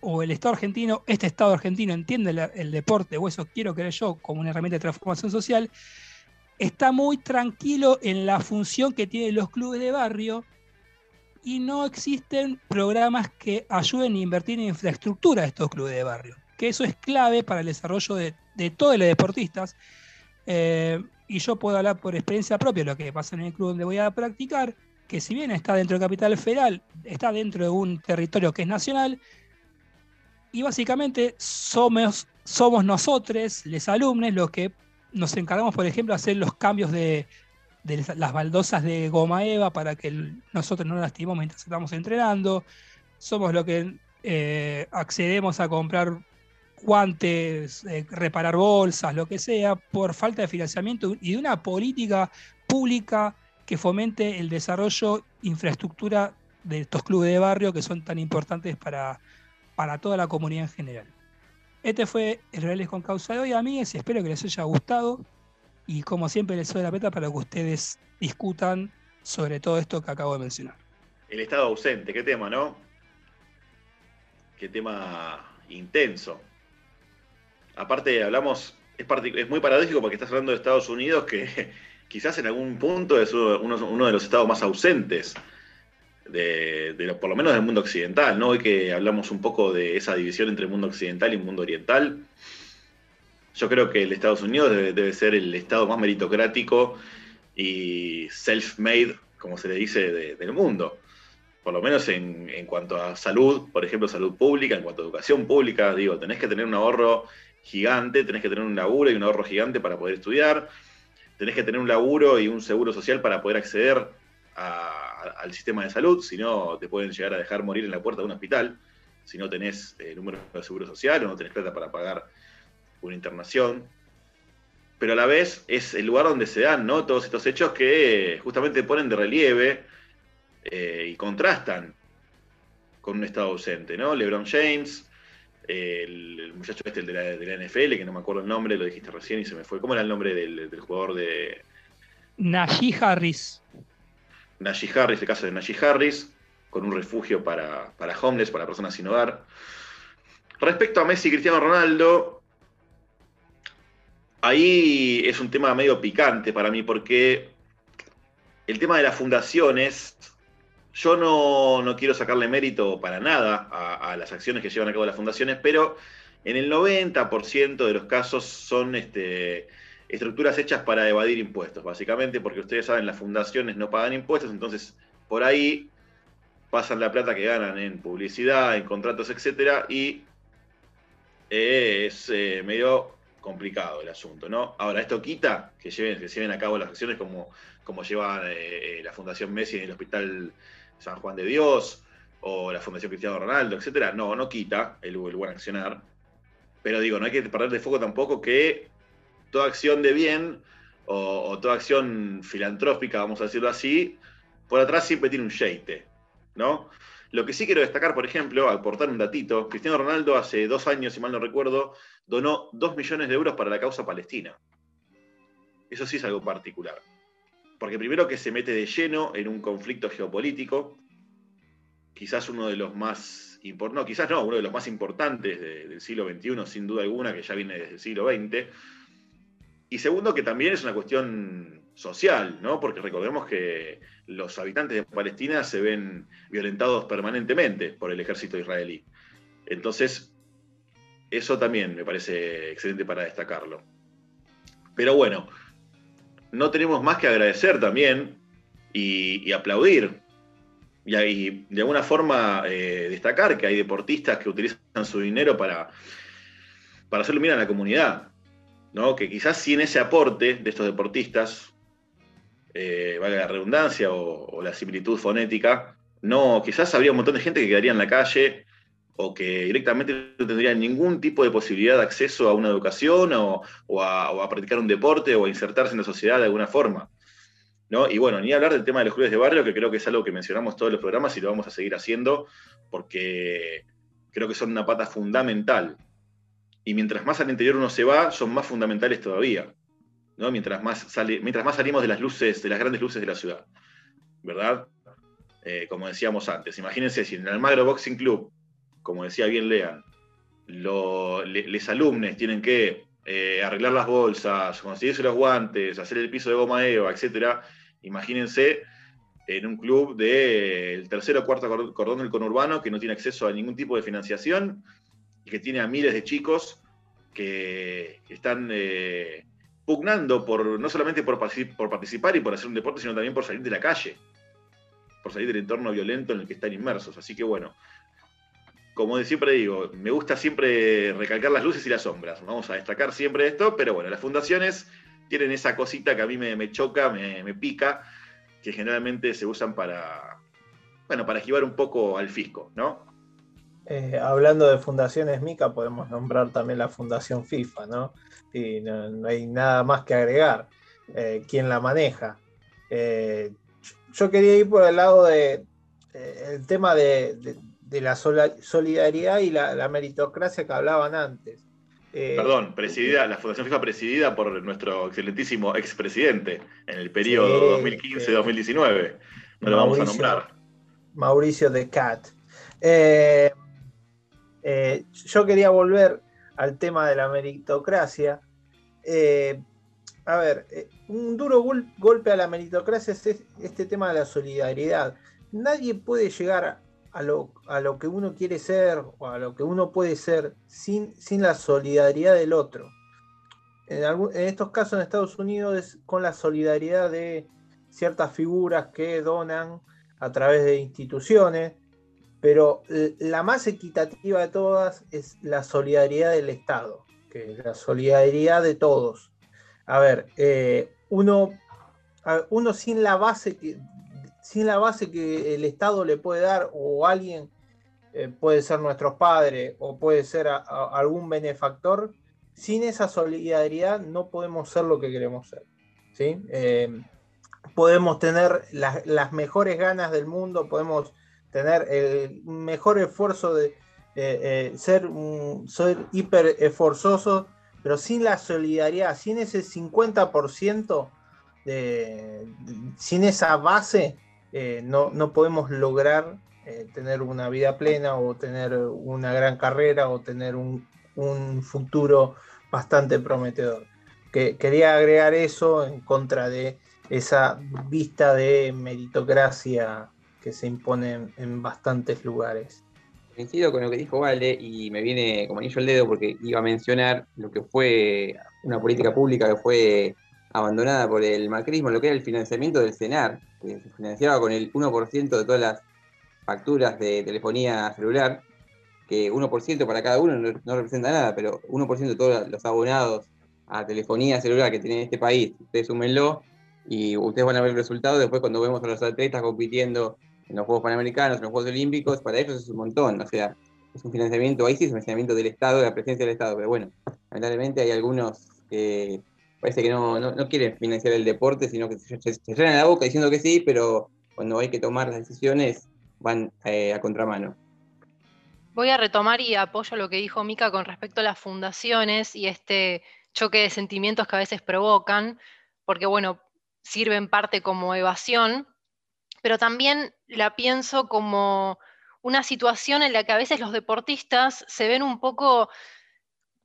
o el Estado argentino, este Estado argentino entiende el, deporte, o eso quiero creer yo, como una herramienta de transformación social, está muy tranquilo en la función que tienen los clubes de barrio y no existen programas que ayuden a invertir en infraestructura de estos clubes de barrio, que eso es clave para el desarrollo de, todos los deportistas. Eh, y yo puedo hablar por experiencia propia, lo que pasa en el club donde voy a practicar, que si bien está dentro de Capital Federal, está dentro de un territorio que es nacional, y básicamente somos, somos nosotros, los alumnos, los que nos encargamos, por ejemplo, de hacer los cambios de, las baldosas de goma eva para que nosotros no lastimemos mientras estamos entrenando. Somos los que eh, accedemos a comprar guantes, eh, reparar bolsas, lo que sea, por falta de financiamiento y de una política pública que fomente el desarrollo, infraestructura de estos clubes de barrio que son tan importantes para, para toda la comunidad en general. Este fue el Reales con Causa de hoy, amigos, espero que les haya gustado. Y como siempre, les doy la peta para que ustedes discutan sobre todo esto que acabo de mencionar. El estado ausente, qué tema, ¿no? Qué tema intenso. Aparte, hablamos, es, muy paradójico porque estás hablando de Estados Unidos, que quizás en algún punto es uno de los estados más ausentes de, por lo menos del mundo occidental, ¿no? Hoy que hablamos un poco de esa división entre el mundo occidental y el mundo oriental, yo creo que el Estados Unidos debe, ser el estado más meritocrático y self-made, como se le dice, del mundo. Por lo menos en, en, cuanto a salud, por ejemplo, salud pública, en cuanto a educación pública, digo, tenés que tener un ahorro gigante, tenés que tener un laburo y un ahorro gigante para poder estudiar, tenés que tener un laburo y un seguro social para poder acceder al sistema de salud, si no te pueden llegar a dejar morir en la puerta de un hospital, si no tenés eh, número de seguro social o no tenés plata para pagar una internación. Pero a la vez es el lugar donde se dan ¿no? todos estos hechos que justamente ponen de relieve eh, y contrastan con un estado ausente. ¿no? LeBron James, el, muchacho este el de, la, NFL, que no me acuerdo el nombre, lo dijiste recién y se me fue. ¿Cómo era el nombre del, del jugador de... Najee Harris. Najee Harris, el caso de Najee Harris, con un refugio para, para homeless, para personas sin hogar. Respecto a Messi y Cristiano Ronaldo, ahí es un tema medio picante para mí, porque el tema de las fundaciones, yo no, quiero sacarle mérito para nada a, las acciones que llevan a cabo las fundaciones, pero en el 90% de los casos son este, estructuras hechas para evadir impuestos, básicamente, porque ustedes saben, las fundaciones no pagan impuestos, entonces por ahí pasan la plata que ganan en publicidad, en contratos, etcétera, y eh, es eh, medio complicado el asunto, ¿no? Ahora, esto quita que, lleven, que lleven a cabo las acciones como, como lleva eh, la Fundación Messi en el Hospital San Juan de Dios o la Fundación Cristiano Ronaldo, etcétera. No, no quita el, el buen accionar. Pero digo, no hay que perder de foco tampoco que toda acción de bien o, toda acción filantrópica, vamos a decirlo así, por atrás siempre tiene un sheite, ¿no? Lo que sí quiero destacar, por ejemplo, aportar un datito, Cristiano Ronaldo hace dos años, si mal no recuerdo, donó dos millones de euros para la causa palestina. Eso sí es algo particular. Porque primero que se mete de lleno en un conflicto geopolítico, quizás uno de los más importantes, no, quizás no, uno de los más importantes del siglo XXI, sin duda alguna, que ya viene desde el siglo XX, y segundo, que también es una cuestión social, ¿no? Porque recordemos que los habitantes de Palestina se ven violentados permanentemente por el ejército israelí. Entonces, eso también me parece excelente para destacarlo. Pero bueno, no tenemos más que agradecer también y, aplaudir y, de alguna forma eh, destacar que hay deportistas que utilizan su dinero para, para hacerlo bien a la comunidad. Que quizás sin ese aporte de estos deportistas, eh, valga la redundancia o, la similitud fonética, no, quizás habría un montón de gente que quedaría en la calle o que directamente no tendría ningún tipo de posibilidad de acceso a una educación o, a, practicar un deporte o a insertarse en la sociedad de alguna forma. ¿no? Y bueno, ni hablar del tema de los clubes de barrio, que creo que es algo que mencionamos todos los programas y lo vamos a seguir haciendo, porque creo que son una pata fundamental y mientras más al interior uno se va, son más fundamentales todavía. ¿no? Mientras, más sale, mientras más salimos de las luces, de las grandes luces de la ciudad. ¿Verdad? Eh, como decíamos antes, imagínense si en el Almagro Boxing Club, como decía bien Lean, los les alumnos tienen que eh, arreglar las bolsas, conseguirse los guantes, hacer el piso de goma eva, etc. Imagínense en un club del tercero o cuarto cordón del conurbano que no tiene acceso a ningún tipo de financiación y que tiene a miles de chicos que, están eh, pugnando por, no solamente por, por, participar y por hacer un deporte, sino también por salir de la calle, por salir del entorno violento en el que están inmersos. Así que bueno, como siempre digo, me gusta siempre recalcar las luces y las sombras. Vamos a destacar siempre esto, pero bueno, las fundaciones tienen esa cosita que a mí me, choca, me, me, pica, que generalmente se usan para, bueno, para esquivar un poco al fisco, ¿no? Eh, hablando de fundaciones MICA, podemos nombrar también la Fundación FIFA, ¿no? Y no, hay nada más que agregar. Eh, ¿Quién la maneja? Eh, yo quería ir por el lado de el tema de, la solidaridad y la, meritocracia que hablaban antes. Perdón, presidida, la Fundación FIFA presidida por nuestro excelentísimo expresidente en el periodo 2015-2019. No lo vamos a nombrar. Mauricio de Cat. Eh, eh, yo quería volver al tema de la meritocracia. Eh, a ver, eh, un duro golpe a la meritocracia es este tema de la solidaridad. Nadie puede llegar a lo, que uno quiere ser o a lo que uno puede ser sin, sin la solidaridad del otro. En, estos casos en Estados Unidos es con la solidaridad de ciertas figuras que donan a través de instituciones pero la más equitativa de todas es la solidaridad del Estado, que es la solidaridad de todos. A ver, eh, uno, uno sin la base sin la base que el Estado le puede dar o alguien eh, puede ser nuestros padres o puede ser algún benefactor, sin esa solidaridad no podemos ser lo que queremos ser. ¿sí? Eh, podemos tener las mejores ganas del mundo, podemos tener el mejor esfuerzo de eh, ser, hiper esforzoso, pero sin la solidaridad, sin ese 50%, de, sin esa base, eh, no, no, podemos lograr eh, tener una vida plena o tener una gran carrera o tener un, un futuro bastante prometedor. Que, quería agregar eso en contra de esa vista de meritocracia que se imponen en bastantes lugares. Coincido con lo que dijo Vale y me viene como anillo el dedo porque iba a mencionar lo que fue una política pública que fue abandonada por el macrismo, lo que era el financiamiento del CENAR, que se financiaba con el 1% de todas las facturas de telefonía celular, que 1% para cada uno no, representa nada, pero 1% de todos los abonados a telefonía celular que tiene este país, ustedes súmenlo y ustedes van a ver el resultado después cuando vemos a los atletas compitiendo en los Juegos Panamericanos, en los Juegos Olímpicos, para ellos es un montón, o sea, es un financiamiento, ahí sí es un financiamiento del Estado, de la presencia del Estado, pero bueno, lamentablemente hay algunos que parece que no, no, quieren financiar el deporte, sino que se, se, llenan la boca diciendo que sí, pero cuando hay que tomar las decisiones van eh, a contramano. Voy a retomar y apoyo lo que dijo Mica con respecto a las fundaciones y este choque de sentimientos que a veces provocan, porque bueno, sirven parte como evasión, pero también la pienso como una situación en la que a veces los deportistas se ven un poco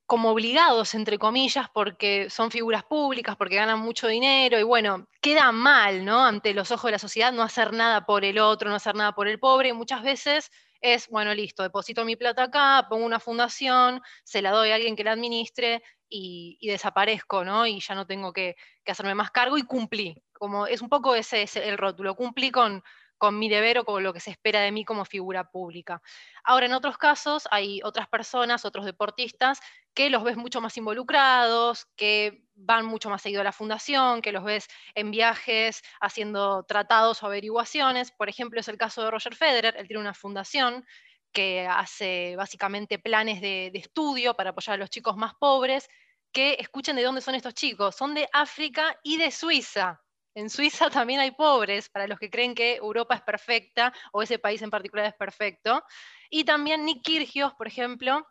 como obligados, entre comillas, porque son figuras públicas, porque ganan mucho dinero, y bueno, queda mal, ¿no? Ante los ojos de la sociedad no hacer nada por el otro, no hacer nada por el pobre, muchas veces es, bueno, listo, deposito mi plata acá, pongo una fundación, se la doy a alguien que la administre y, desaparezco, ¿no? Y ya no tengo que, hacerme más cargo y cumplí como es un poco ese, el rótulo, cumplí con, con mi deber o con lo que se espera de mí como figura pública. Ahora, en otros casos hay otras personas, otros deportistas, que los ves mucho más involucrados, que van mucho más seguido a la fundación, que los ves en viajes haciendo tratados o averiguaciones. Por ejemplo, es el caso de Roger Federer, él tiene una fundación que hace básicamente planes de, de estudio para apoyar a los chicos más pobres, que escuchen de dónde son estos chicos, son de África y de Suiza. En Suiza también hay pobres, para los que creen que Europa es perfecta o ese país en particular es perfecto. Y también Nick Kyrgios, por ejemplo,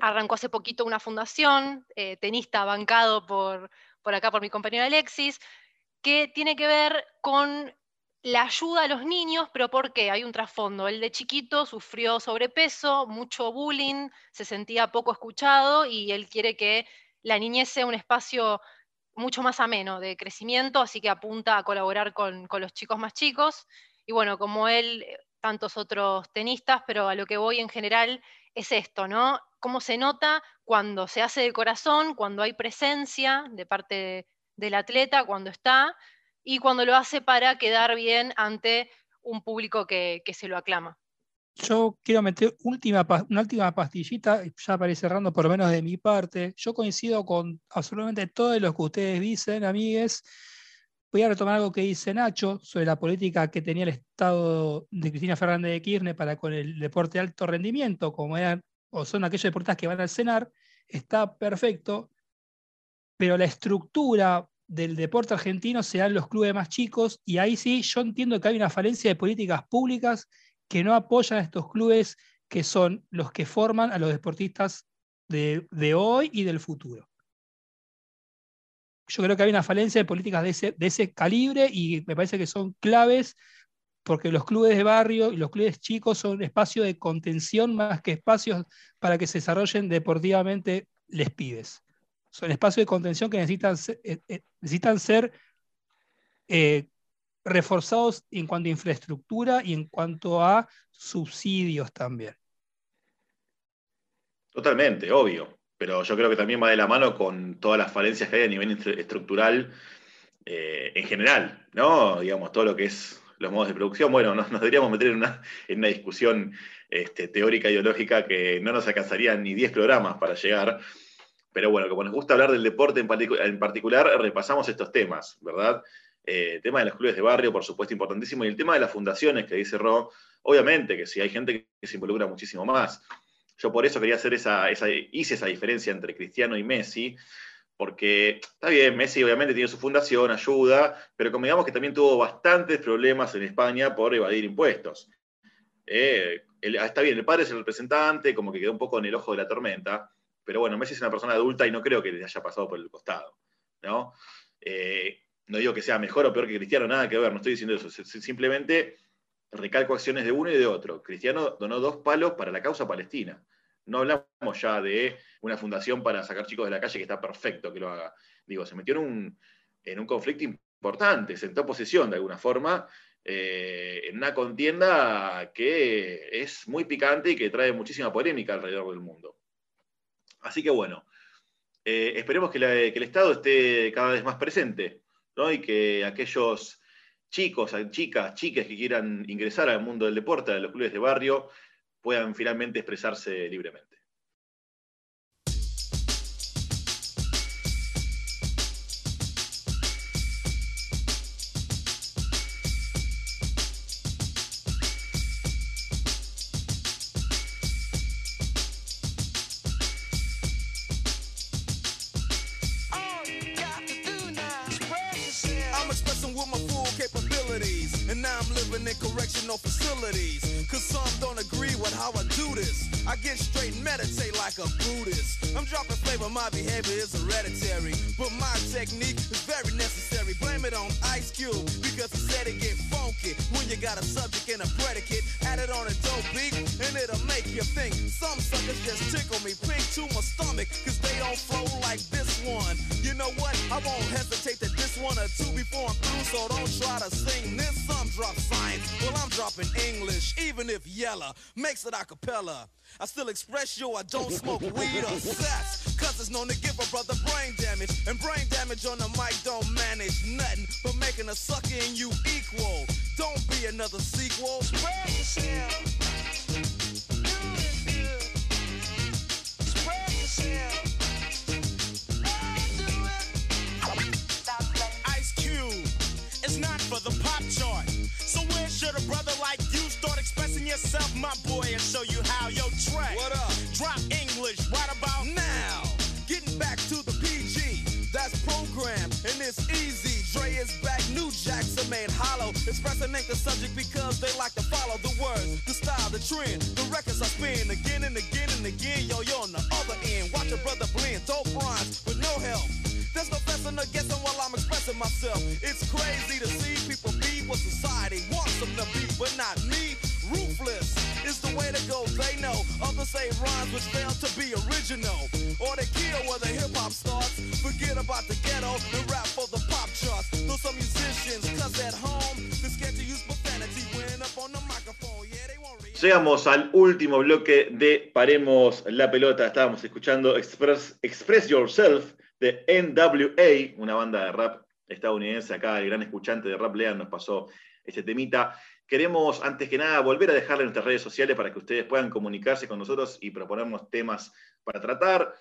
arrancó hace poquito una fundación, eh, tenista bancado por, por acá por mi compañero Alexis, que tiene que ver con la ayuda a los niños, pero ¿por qué? Hay un trasfondo. Él de chiquito sufrió sobrepeso, mucho bullying, se sentía poco escuchado y él quiere que la niñez sea un espacio mucho más ameno de crecimiento, así que apunta a colaborar con, los chicos más chicos. Y bueno, como él, eh, tantos otros tenistas, pero a lo que voy en general es esto, ¿no? Cómo se nota cuando se hace de corazón, cuando hay presencia de parte del atleta, cuando está, y cuando lo hace para quedar bien ante un público que se lo aclama. Yo quiero meter última, una última pastillita, ya para ir cerrando por lo menos de mi parte. Yo coincido con absolutamente todo lo que ustedes dicen, amigues. Voy a retomar algo que dice Nacho sobre la política que tenía el Estado de Cristina Fernández de Kirchner para con el deporte de alto rendimiento, como eran o son aquellos deportistas que van al cenar, está perfecto, pero la estructura del deporte argentino se da en los clubes más chicos y ahí sí yo entiendo que hay una falencia de políticas públicas que no apoyan a estos clubes que son los que forman a los deportistas de, hoy y del futuro. Yo creo que hay una falencia de políticas de ese, calibre y me parece que son claves porque los clubes de barrio y los clubes chicos son espacios de contención más que espacios para que se desarrollen deportivamente les pibes. Son espacios de contención que necesitan ser, eh, eh, necesitan ser eh, reforzados en cuanto a infraestructura y en cuanto a subsidios también. Totalmente, obvio. Pero yo creo que también va de la mano con todas las falencias que hay a nivel estructural eh, en general, ¿no? Digamos, todo lo que es los modos de producción. Bueno, nos, deberíamos meter en una, en una discusión este, teórica ideológica que no nos alcanzaría ni 10 programas para llegar. Pero bueno, como nos gusta hablar del deporte en, en particular, repasamos estos temas, ¿verdad? Eh, el tema de los clubes de barrio, por supuesto, importantísimo. Y el tema de las fundaciones que dice Ro, obviamente que sí, hay gente que se involucra muchísimo más. Yo por eso quería hacer esa, hice esa diferencia entre Cristiano y Messi, porque está bien, Messi obviamente tiene su fundación, ayuda, pero como digamos que también tuvo bastantes problemas en España por evadir impuestos. Eh, está bien, el padre es el representante, como que quedó un poco en el ojo de la tormenta, pero bueno, Messi es una persona adulta y no creo que le haya pasado por el costado. ¿no? Eh, no digo que sea mejor o peor que Cristiano, nada que ver, no estoy diciendo eso. Simplemente recalco acciones de uno y de otro. Cristiano donó dos palos para la causa palestina. No hablamos ya de una fundación para sacar chicos de la calle que está perfecto que lo haga. Digo, se metió en un, conflicto importante, sentó posesión de alguna forma, eh, en una contienda que es muy picante y que trae muchísima polémica alrededor del mundo. Así que bueno, eh, esperemos que, el Estado esté cada vez más presente y que aquellos chicos, chicas, chiques que quieran ingresar al mundo del deporte, a los clubes de barrio, puedan finalmente expresarse libremente. My behavior is hereditary, but my technique is very necessary. Blame it on Ice Cube because he said it get funky when you got a subject and a predicate. Add it on a dope beat and it'll make you think. Some suckers just tickle me dropping English, even if Yella makes it a cappella. I still express yo, I don't smoke weed or sex. Cause it's known to give a brother brain damage. And brain damage on the mic don't manage nothing but making a sucker in you equal. Don't be another sequel. Spread yourself. Spread yourself. Ice Cube, it's not for the pop chart. So where should a brother yourself, my boy, and show you how? Yo, track. What up? Drop English right about now. Getting back to the PG, that's program, and it's easy. Dre is back, new jacks are made hollow. Expressing ain't the subject because they like to follow the words, the style, the trend. The records I spin again and again and again. Yo, you're on the other end. Watch a brother blend, dope rhymes with no help. There's no guessing or guessing while I'm expressing myself. It's crazy to see Llegamos al último bloque de Paremos la Pelota. Estábamos escuchando Express, Express Yourself de NWA, una banda de rap estadounidense. Acá el gran escuchante de Rap Lean nos pasó este temita. Queremos, antes que nada, volver a dejarle nuestras redes sociales para que ustedes puedan comunicarse con nosotros y proponernos temas para tratar,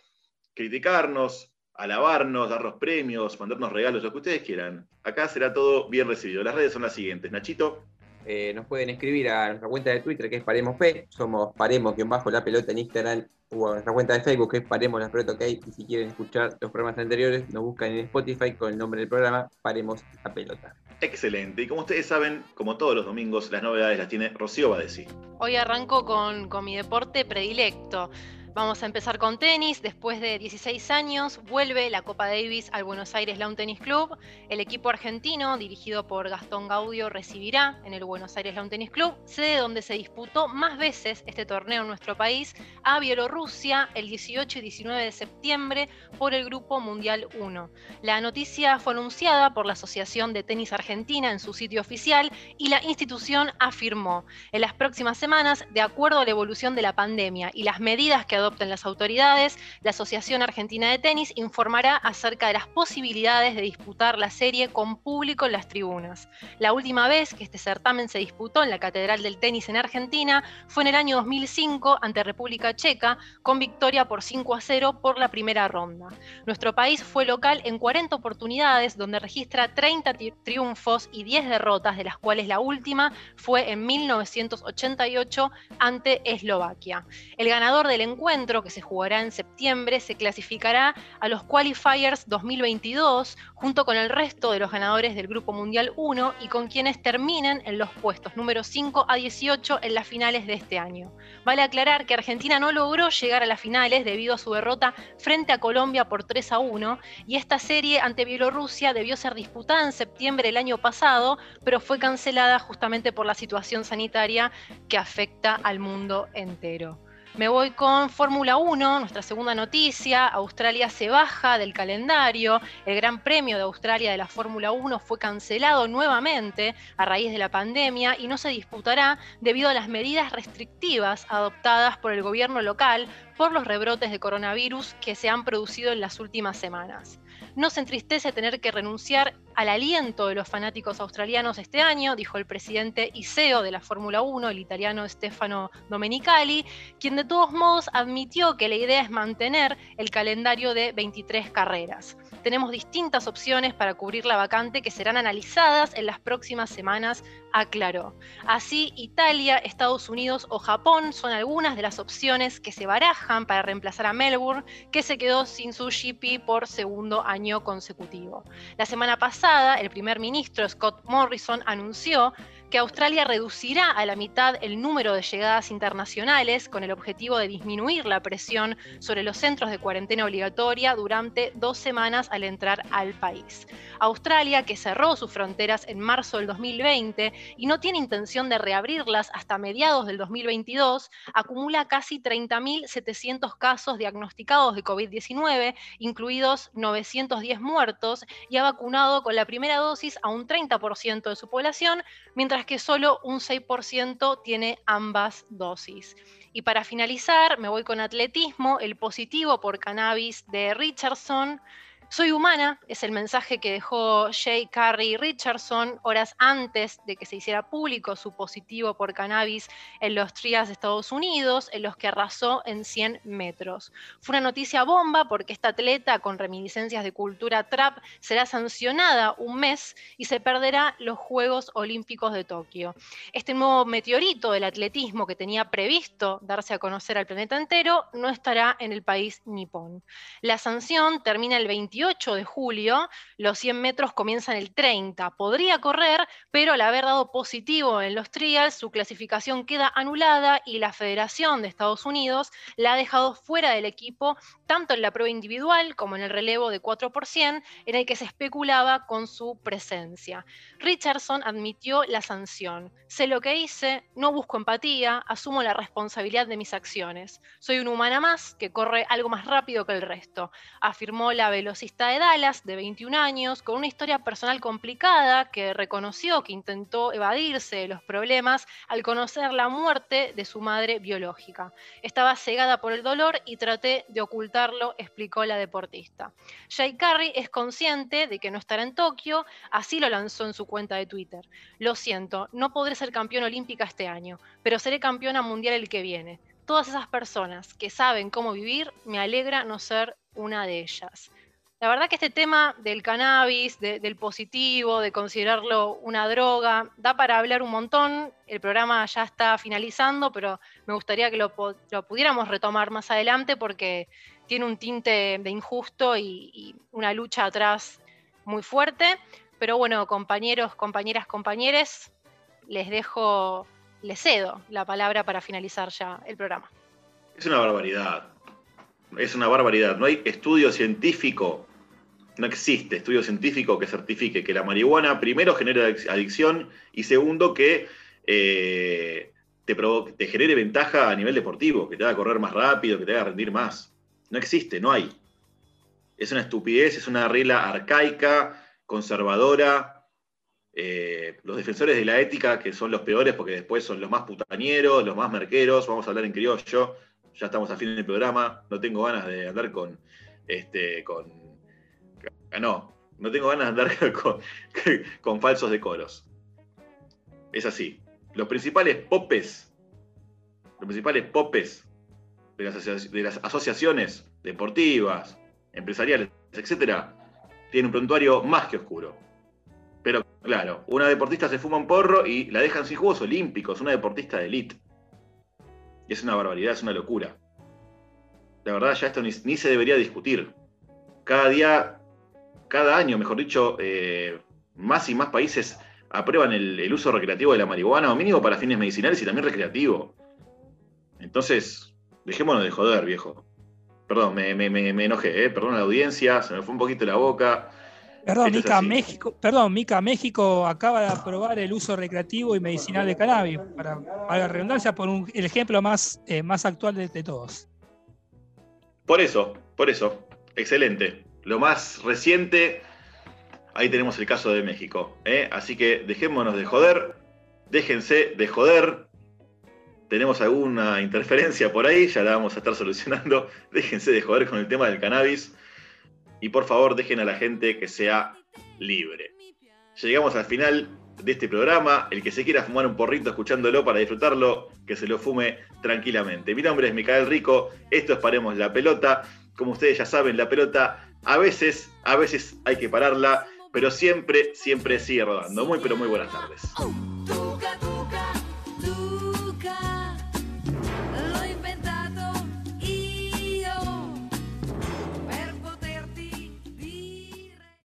criticarnos, alabarnos, darnos premios, mandarnos regalos, lo que ustedes quieran. Acá será todo bien recibido. Las redes son las siguientes. Nachito. Eh, nos pueden escribir a nuestra cuenta de Twitter que es Paremos P, somos Paremos-la pelota en Instagram o a nuestra cuenta de Facebook que es Paremos la pelota OK y si quieren escuchar los programas anteriores nos buscan en Spotify con el nombre del programa Paremos la pelota. Excelente, y como ustedes saben, como todos los domingos, las novedades las tiene Rocío Badesi. Hoy arranco con, con mi deporte predilecto. Vamos a empezar con tenis. Después de 16 años, vuelve la Copa Davis al Buenos Aires Lawn Tennis Club. El equipo argentino, dirigido por Gastón Gaudio, recibirá en el Buenos Aires Lawn Tennis Club, sede donde se disputó más veces este torneo en nuestro país, a Bielorrusia el 18 y 19 de septiembre por el Grupo Mundial 1. La noticia fue anunciada por la Asociación de Tenis Argentina en su sitio oficial y la institución afirmó, en las próximas semanas, de acuerdo a la evolución de la pandemia y las medidas que adopten las autoridades, la Asociación Argentina de Tenis informará acerca de las posibilidades de disputar la serie con público en las tribunas. La última vez que este certamen se disputó en la Catedral del Tenis en Argentina fue en el año 2005 ante República Checa, con victoria por 5 a 0 por la primera ronda. Nuestro país fue local en 40 oportunidades, donde registra 30 triunfos y 10 derrotas, de las cuales la última fue en 1988 ante Eslovaquia. El ganador del encuentro que se jugará en septiembre se clasificará a los Qualifiers 2022 junto con el resto de los ganadores del Grupo Mundial 1 y con quienes terminen en los puestos número 5 a 18 en las finales de este año. Vale aclarar que Argentina no logró llegar a las finales debido a su derrota frente a Colombia por 3 a 1 y esta serie ante Bielorrusia debió ser disputada en septiembre del año pasado, pero fue cancelada justamente por la situación sanitaria que afecta al mundo entero. Me voy con Fórmula 1, nuestra segunda noticia. Australia se baja del calendario. El Gran Premio de Australia de la Fórmula 1 fue cancelado nuevamente a raíz de la pandemia y no se disputará debido a las medidas restrictivas adoptadas por el gobierno local por los rebrotes de coronavirus que se han producido en las últimas semanas. No se entristece tener que renunciar al aliento de los fanáticos australianos este año, dijo el presidente y CEO de la Fórmula 1, el italiano Stefano Domenicali, quien de todos modos admitió que la idea es mantener el calendario de 23 carreras. Tenemos distintas opciones para cubrir la vacante que serán analizadas en las próximas semanas, aclaró. Así, Italia, Estados Unidos o Japón son algunas de las opciones que se barajan para reemplazar a Melbourne, que se quedó sin su GP por segundo año consecutivo. La semana pasada, el primer ministro Scott Morrison anunció que Australia reducirá a la mitad el número de llegadas internacionales con el objetivo de disminuir la presión sobre los centros de cuarentena obligatoria durante dos semanas al entrar al país. Australia, que cerró sus fronteras en marzo del 2020 y no tiene intención de reabrirlas hasta mediados del 2022, acumula casi 30.700 casos diagnosticados de COVID-19, incluidos 910 muertos, y ha vacunado con la primera dosis a un 30% de su población, mientras que solo un 6% tiene ambas dosis. Y para finalizar, me voy con atletismo, el positivo por cannabis de Richardson. Soy humana, es el mensaje que dejó Jay Carey Richardson horas antes de que se hiciera público su positivo por cannabis en los trías de Estados Unidos, en los que arrasó en 100 metros. Fue una noticia bomba porque esta atleta con reminiscencias de cultura trap será sancionada un mes y se perderá los Juegos Olímpicos de Tokio. Este nuevo meteorito del atletismo que tenía previsto darse a conocer al planeta entero no estará en el país nipón. La sanción termina el 28 de julio, los 100 metros comienzan el 30. Podría correr, pero al haber dado positivo en los trials, su clasificación queda anulada y la Federación de Estados Unidos la ha dejado fuera del equipo, tanto en la prueba individual como en el relevo de 4 en el que se especulaba con su presencia. Richardson admitió la sanción. Sé lo que hice, no busco empatía, asumo la responsabilidad de mis acciones. Soy una humana más que corre algo más rápido que el resto, afirmó la velocidad de Dallas, de 21 años, con una historia personal complicada, que reconoció que intentó evadirse de los problemas al conocer la muerte de su madre biológica. Estaba cegada por el dolor y traté de ocultarlo, explicó la deportista. Jay Carey es consciente de que no estará en Tokio, así lo lanzó en su cuenta de Twitter. Lo siento, no podré ser campeón olímpica este año, pero seré campeona mundial el que viene todas esas personas que saben cómo vivir, me alegra no ser una de ellas. La verdad que este tema del cannabis, del positivo, de considerarlo una droga, da para hablar un montón. El programa ya está finalizando, pero me gustaría que lo, pudiéramos retomar más adelante porque tiene un tinte de injusto y, y, una lucha atrás muy fuerte. Pero bueno, compañeros, compañeras, compañeres, les dejo, les cedo la palabra para finalizar ya el programa. Es una barbaridad es una barbaridad. No hay estudio científico, no existe estudio científico que certifique que la marihuana primero genera adicción y segundo que eh, te, te genere ventaja a nivel deportivo, que te haga correr más rápido, que te haga rendir más. No existe, no hay. Es una estupidez, es una regla arcaica, conservadora. Eh, los defensores de la ética, que son los peores porque después son los más putañeros, los más merqueros, vamos a hablar en criollo, ya estamos a fin del programa, no tengo ganas de andar con, este, con, no, no tengo ganas de andar con, con falsos decoros. Es así. Los principales popes, los principales popes de las, asociaciones deportivas, empresariales, etcétera, tienen un prontuario más que oscuro. Pero claro, una deportista se fuma un porro y la dejan sin Juegos Olímpicos, una deportista de élite. Y es una barbaridad, es una locura. La verdad, ya esto ni, se debería discutir. Cada día, cada año, mejor dicho, eh, más y más países aprueban el, uso recreativo de la marihuana, o mínimo para fines medicinales y también recreativo. Entonces, dejémonos de joder, viejo. Perdón, me, enojé, eh, perdón a la audiencia, se me fue un poquito la boca. Perdón, Mica. México, perdón, Mica, México acaba de aprobar el uso recreativo y medicinal de cannabis, para, para la redundancia, por un- el ejemplo más, eh, más actual de, de todos. Por eso, por eso. Excelente. Lo más reciente, ahí tenemos el caso de México. ¿eh? Así que dejémonos de joder, déjense de joder. Tenemos alguna interferencia por ahí, ya la vamos a estar solucionando. Déjense de joder con el tema del cannabis. Y por favor, dejen a la gente que sea libre. Llegamos al final de este programa. El que se quiera fumar un porrito escuchándolo para disfrutarlo, que se lo fume tranquilamente. Mi nombre es Micael Rico, esto es Paremos la Pelota. Como ustedes ya saben, la pelota a veces, a veces hay que pararla, pero siempre, siempre sigue rodando. Muy, pero muy buenas tardes.